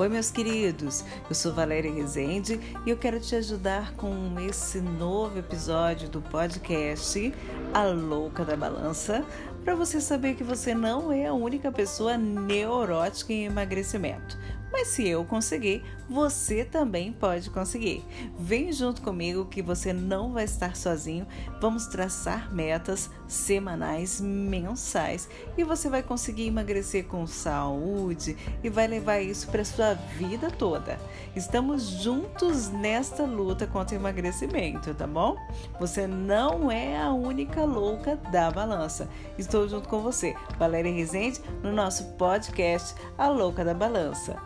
Oi, meus queridos, eu sou Valéria Rezende e eu quero te ajudar com esse novo episódio do podcast A Louca da Balança, para você saber que você não é a única pessoa neurótica em emagrecimento. Mas se eu conseguir, você também pode conseguir. Vem junto comigo que você não vai estar sozinho. Vamos traçar metas semanais, mensais e você vai conseguir emagrecer com saúde e vai levar isso para sua vida toda. Estamos juntos nesta luta contra o emagrecimento, tá bom? Você não é a única louca da balança. Estou junto com você, Valéria Rezende, no nosso podcast A Louca da Balança.